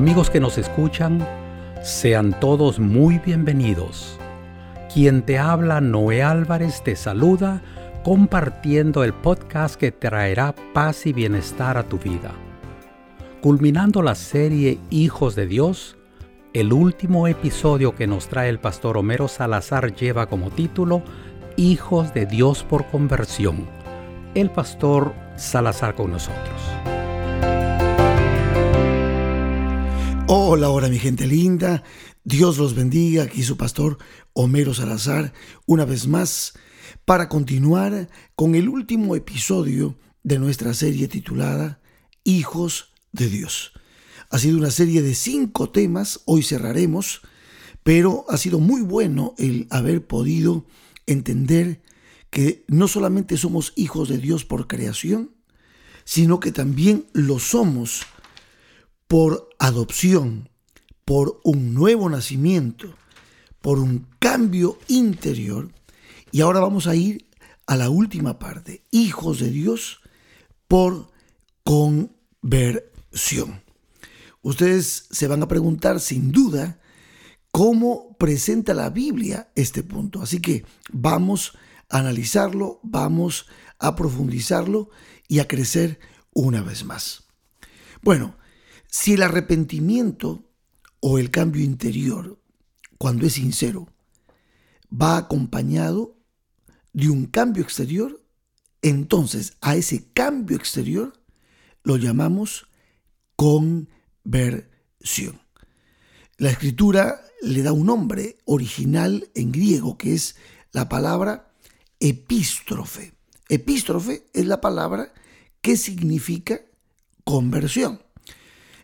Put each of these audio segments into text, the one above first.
Amigos que nos escuchan, sean todos muy bienvenidos. Quien te habla, Noé Álvarez, te saluda compartiendo el podcast que traerá paz y bienestar a tu vida. Culminando la serie Hijos de Dios, el último episodio que nos trae el pastor Homero Salazar lleva como título Hijos de Dios por conversión. El pastor Salazar con nosotros. Hola, hola mi gente linda. Dios los bendiga. Aquí su pastor Homero Salazar, una vez más, para continuar con el último episodio de nuestra serie titulada Hijos de Dios. Ha sido una serie de cinco temas, hoy cerraremos, pero ha sido muy bueno el haber podido entender que no solamente somos hijos de Dios por creación, sino que también lo somos por adopción, por un nuevo nacimiento, por un cambio interior. Y ahora vamos a ir a la última parte, hijos de Dios por conversión. Ustedes se van a preguntar sin duda cómo presenta la Biblia este punto. Así que vamos a analizarlo, vamos a profundizarlo y a crecer una vez más. Bueno, si el arrepentimiento o el cambio interior, cuando es sincero, va acompañado de un cambio exterior, entonces a ese cambio exterior lo llamamos conversión. La escritura le da un nombre original en griego que es la palabra epístrofe. Epístrofe es la palabra que significa conversión.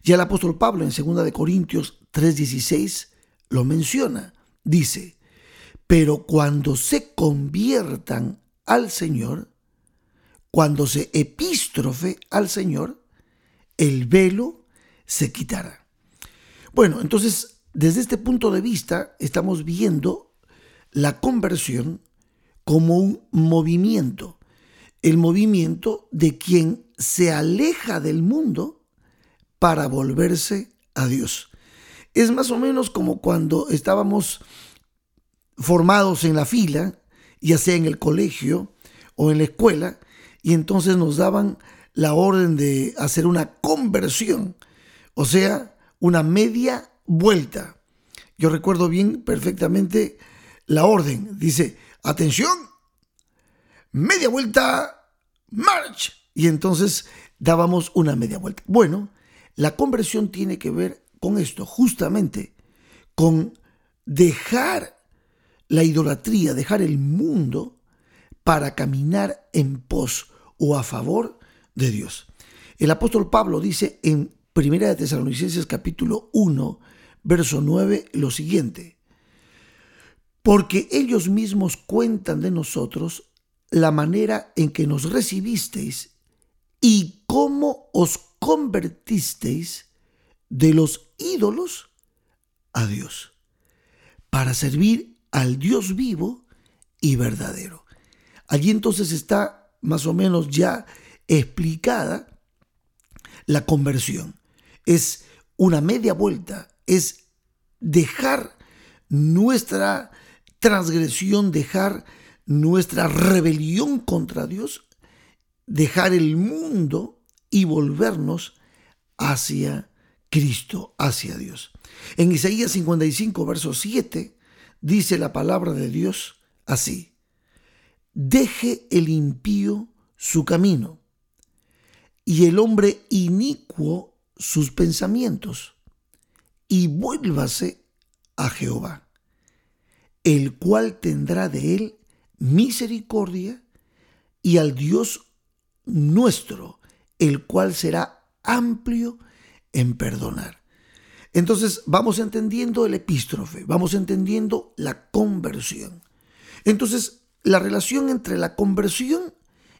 Ya el apóstol Pablo en 2 de Corintios 3:16 lo menciona. Dice, pero cuando se conviertan al Señor, cuando se epístrofe al Señor, el velo se quitará. Bueno, entonces, desde este punto de vista, estamos viendo la conversión como un movimiento, el movimiento de quien se aleja del mundo para volverse a Dios. Es más o menos como cuando estábamos formados en la fila, ya sea en el colegio o en la escuela, y entonces nos daban la orden de hacer una conversión, o sea, una media vuelta. Yo recuerdo bien perfectamente la orden. Dice, atención, media vuelta, march. Y entonces dábamos una media vuelta. Bueno, la conversión tiene que ver con esto, justamente con dejar la idolatría, dejar el mundo para caminar en pos o a favor de Dios. El apóstol Pablo dice en Primera de Tesalonicenses capítulo 1, verso 9 lo siguiente: Porque ellos mismos cuentan de nosotros la manera en que nos recibisteis y cómo os convertisteis de los ídolos a Dios, para servir al Dios vivo y verdadero. Allí entonces está más o menos ya explicada la conversión. Es una media vuelta, es dejar nuestra transgresión, dejar nuestra rebelión contra Dios, dejar el mundo y volvernos hacia Cristo, hacia Dios. En Isaías 55, verso 7, dice la palabra de Dios así, deje el impío su camino y el hombre inicuo sus pensamientos y vuélvase a Jehová, el cual tendrá de él misericordia y al Dios nuestro el cual será amplio en perdonar. Entonces vamos entendiendo el epístrofe, vamos entendiendo la conversión. Entonces, la relación entre la conversión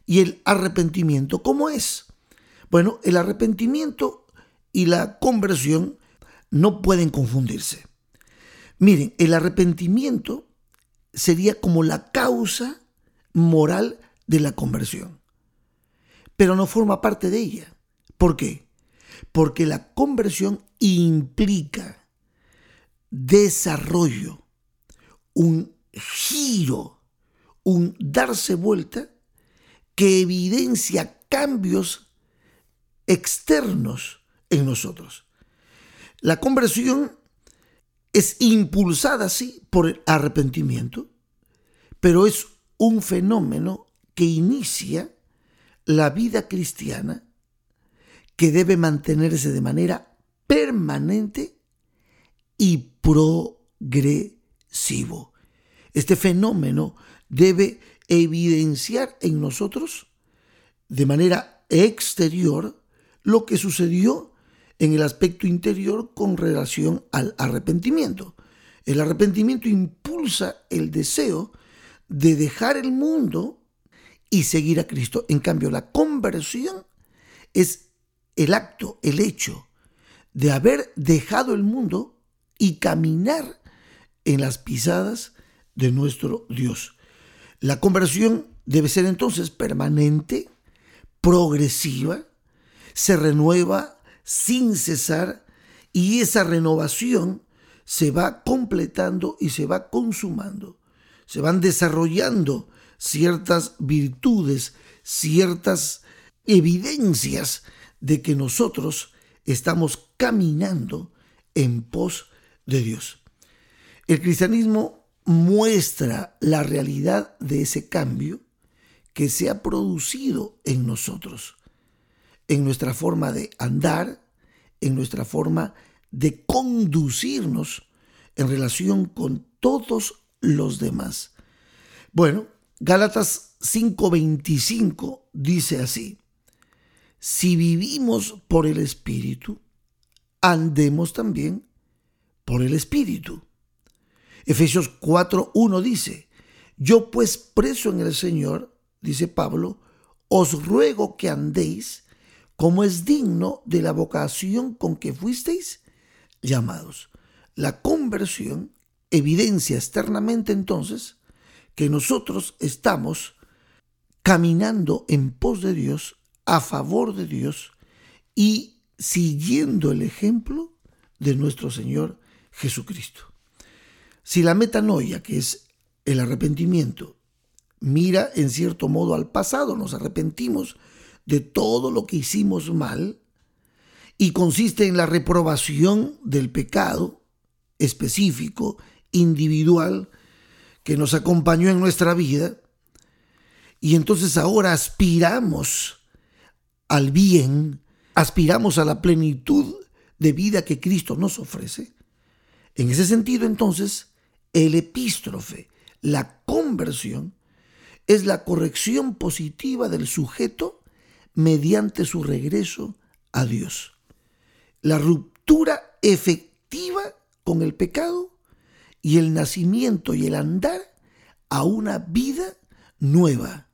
y el arrepentimiento, ¿cómo es? Bueno, el arrepentimiento y la conversión no pueden confundirse. Miren, el arrepentimiento sería como la causa moral de la conversión pero no forma parte de ella. ¿Por qué? porque la conversión implica desarrollo, un giro, un darse vuelta que evidencia cambios externos en nosotros. La conversión es impulsada, sí, por el arrepentimiento, pero es un fenómeno que inicia la vida cristiana que debe mantenerse de manera permanente y progresivo. Este fenómeno debe evidenciar en nosotros de manera exterior lo que sucedió en el aspecto interior con relación al arrepentimiento. El arrepentimiento impulsa el deseo de dejar el mundo y seguir a Cristo. En cambio, la conversión es el acto, el hecho de haber dejado el mundo y caminar en las pisadas de nuestro Dios. La conversión debe ser entonces permanente, progresiva, se renueva sin cesar y esa renovación se va completando y se va consumando. Se van desarrollando ciertas virtudes, ciertas evidencias de que nosotros estamos caminando en pos de Dios. El cristianismo muestra la realidad de ese cambio que se ha producido en nosotros en nuestra forma de andar, en nuestra forma de conducirnos en relación con todos los demás. Bueno, Gálatas 5:25 dice así, si vivimos por el Espíritu, andemos también por el Espíritu. Efesios 4:1 dice, yo pues preso en el Señor, dice Pablo, os ruego que andéis como es digno de la vocación con que fuisteis llamados. La conversión evidencia externamente entonces que nosotros estamos caminando en pos de Dios, a favor de Dios y siguiendo el ejemplo de nuestro Señor Jesucristo. Si la metanoia, que es el arrepentimiento, mira en cierto modo al pasado, nos arrepentimos de todo lo que hicimos mal y consiste en la reprobación del pecado específico, individual, que nos acompañó en nuestra vida. Y entonces ahora aspiramos al bien, aspiramos a la plenitud de vida que Cristo nos ofrece. En ese sentido, entonces, el epístrofe, la conversión, es la corrección positiva del sujeto mediante su regreso a Dios. La ruptura efectiva con el pecado y el nacimiento y el andar a una vida nueva,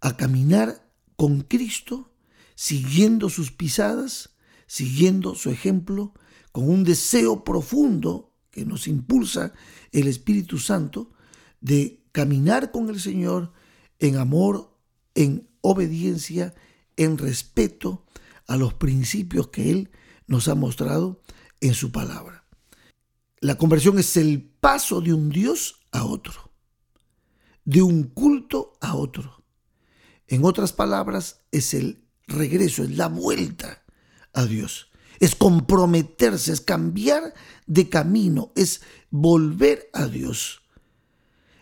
a caminar con Cristo, siguiendo sus pisadas, siguiendo su ejemplo, con un deseo profundo que nos impulsa el Espíritu Santo de caminar con el Señor en amor, en obediencia en respeto a los principios que Él nos ha mostrado en su palabra. La conversión es el paso de un Dios a otro, de un culto a otro. En otras palabras, es el regreso, es la vuelta a Dios. Es comprometerse, es cambiar de camino, es volver a Dios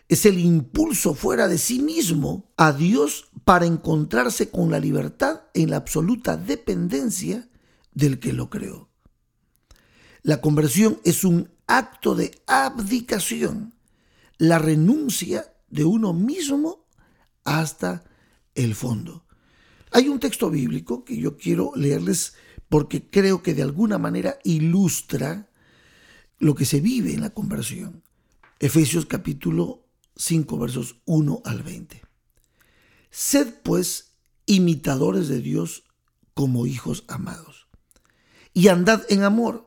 es el impulso fuera de sí mismo a Dios para encontrarse con la libertad en la absoluta dependencia del que lo creó. La conversión es un acto de abdicación, la renuncia de uno mismo hasta el fondo. Hay un texto bíblico que yo quiero leerles porque creo que de alguna manera ilustra lo que se vive en la conversión. Efesios capítulo 5 versos 1 al 20. Sed pues imitadores de Dios como hijos amados, y andad en amor,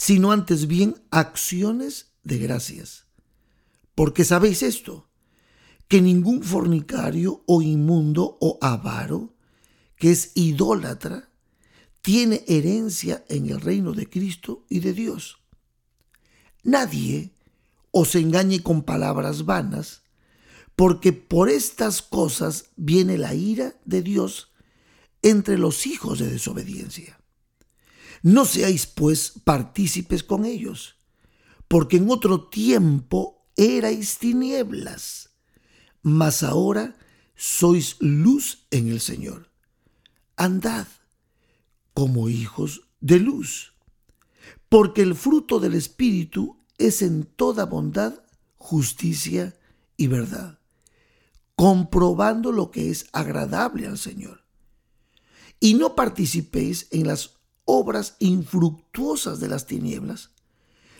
sino antes bien acciones de gracias. Porque sabéis esto, que ningún fornicario o inmundo o avaro, que es idólatra, tiene herencia en el reino de Cristo y de Dios. Nadie os engañe con palabras vanas, porque por estas cosas viene la ira de Dios entre los hijos de desobediencia. No seáis pues partícipes con ellos, porque en otro tiempo erais tinieblas, mas ahora sois luz en el Señor. Andad como hijos de luz, porque el fruto del Espíritu es en toda bondad, justicia y verdad, comprobando lo que es agradable al Señor. Y no participéis en las obras infructuosas de las tinieblas,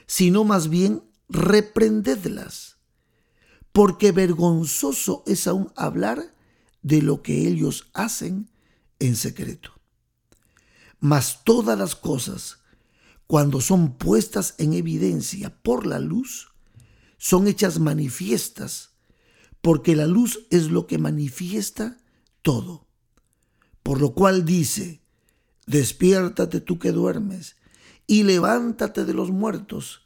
sino más bien reprendedlas, porque vergonzoso es aún hablar de lo que ellos hacen en secreto. Mas todas las cosas, cuando son puestas en evidencia por la luz, son hechas manifiestas, porque la luz es lo que manifiesta todo. Por lo cual dice, Despiértate tú que duermes, y levántate de los muertos,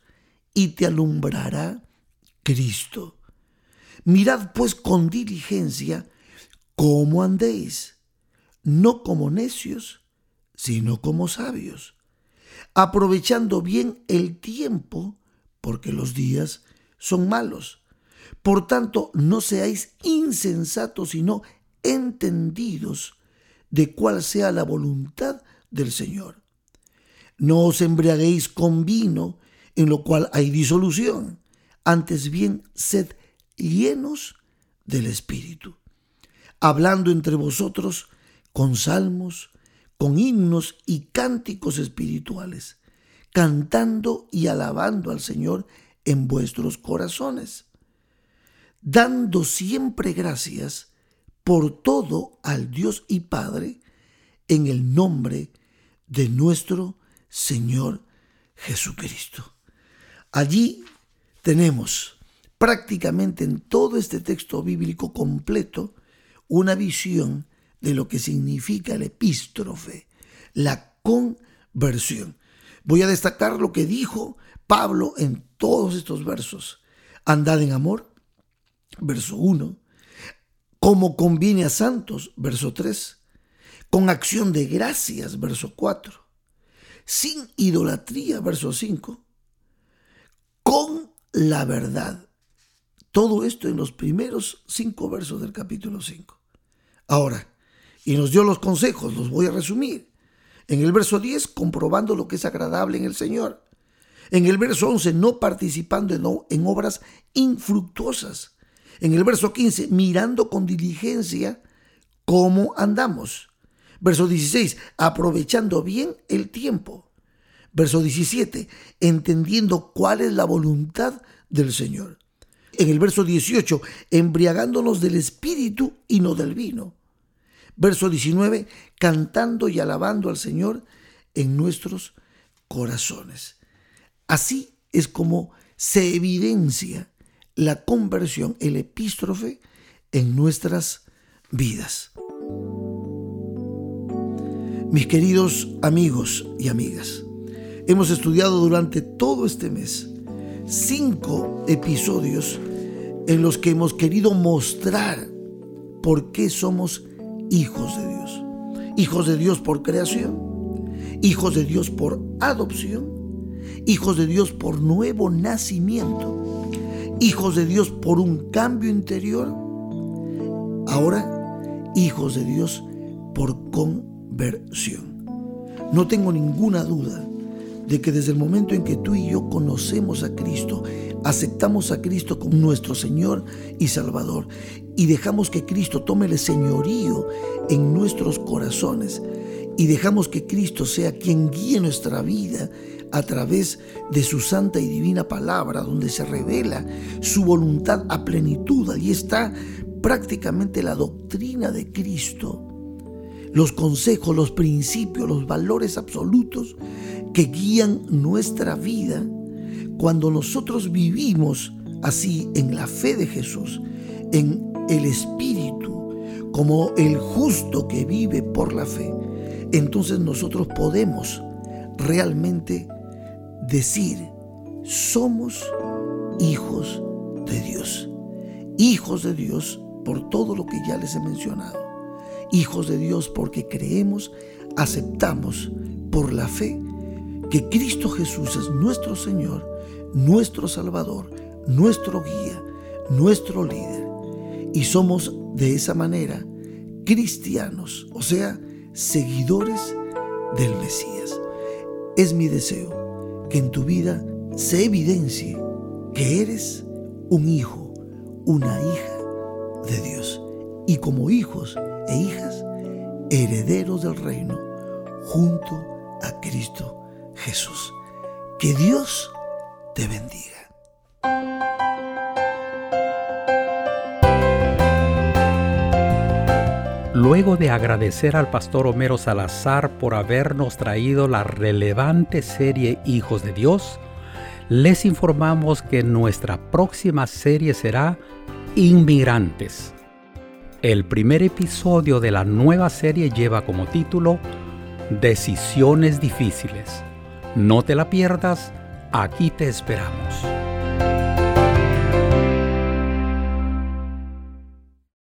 y te alumbrará Cristo. Mirad pues con diligencia cómo andéis, no como necios, sino como sabios, aprovechando bien el tiempo, porque los días son malos. Por tanto, no seáis insensatos, sino entendidos de cuál sea la voluntad del Señor. No os embriaguéis con vino, en lo cual hay disolución, antes bien sed llenos del Espíritu, hablando entre vosotros con salmos, con himnos y cánticos espirituales, cantando y alabando al Señor en vuestros corazones, dando siempre gracias por todo al Dios y Padre, en el nombre de de nuestro Señor Jesucristo. Allí tenemos prácticamente en todo este texto bíblico completo una visión de lo que significa el epístrofe, la conversión. Voy a destacar lo que dijo Pablo en todos estos versos. Andad en amor, verso 1. Como conviene a santos, verso 3 con acción de gracias, verso 4, sin idolatría, verso 5, con la verdad. Todo esto en los primeros cinco versos del capítulo 5. Ahora, y nos dio los consejos, los voy a resumir. En el verso 10, comprobando lo que es agradable en el Señor. En el verso 11, no participando en, obras infructuosas. En el verso 15, mirando con diligencia cómo andamos. Verso 16, aprovechando bien el tiempo. Verso 17, entendiendo cuál es la voluntad del Señor. En el verso 18, embriagándonos del espíritu y no del vino. Verso 19, cantando y alabando al Señor en nuestros corazones. Así es como se evidencia la conversión, el epístrofe en nuestras vidas. Mis queridos amigos y amigas, hemos estudiado durante todo este mes cinco episodios en los que hemos querido mostrar por qué somos hijos de Dios. Hijos de Dios por creación, hijos de Dios por adopción, hijos de Dios por nuevo nacimiento, hijos de Dios por un cambio interior, ahora hijos de Dios por con No tengo ninguna duda de que desde el momento en que tú y yo conocemos a Cristo, aceptamos a Cristo como nuestro Señor y Salvador y dejamos que Cristo tome el señorío en nuestros corazones y dejamos que Cristo sea quien guíe nuestra vida a través de su santa y divina palabra, donde se revela su voluntad a plenitud. Allí está prácticamente la doctrina de Cristo, los consejos, los principios, los valores absolutos que guían nuestra vida cuando nosotros vivimos así en la fe de Jesús, en el Espíritu, como el justo que vive por la fe entonces nosotros podemos realmente decir, somos hijos de Dios. Hijos de Dios por todo lo que ya les he mencionado. Hijos de Dios porque creemos, aceptamos por la fe que Cristo Jesús es nuestro Señor, nuestro Salvador, nuestro guía, nuestro líder. Y somos de esa manera cristianos, o sea, seguidores del Mesías. Es mi deseo que en tu vida se evidencie que eres un hijo, una hija de Dios. Y como hijos e hijas, herederos del reino junto a Cristo Jesús. Que Dios te bendiga. Luego de agradecer al pastor Homero Salazar por habernos traído la relevante serie Hijos de Dios, les informamos que nuestra próxima serie será Inmigrantes. El primer episodio de la nueva serie lleva como título Decisiones difíciles. No te la pierdas, aquí te esperamos.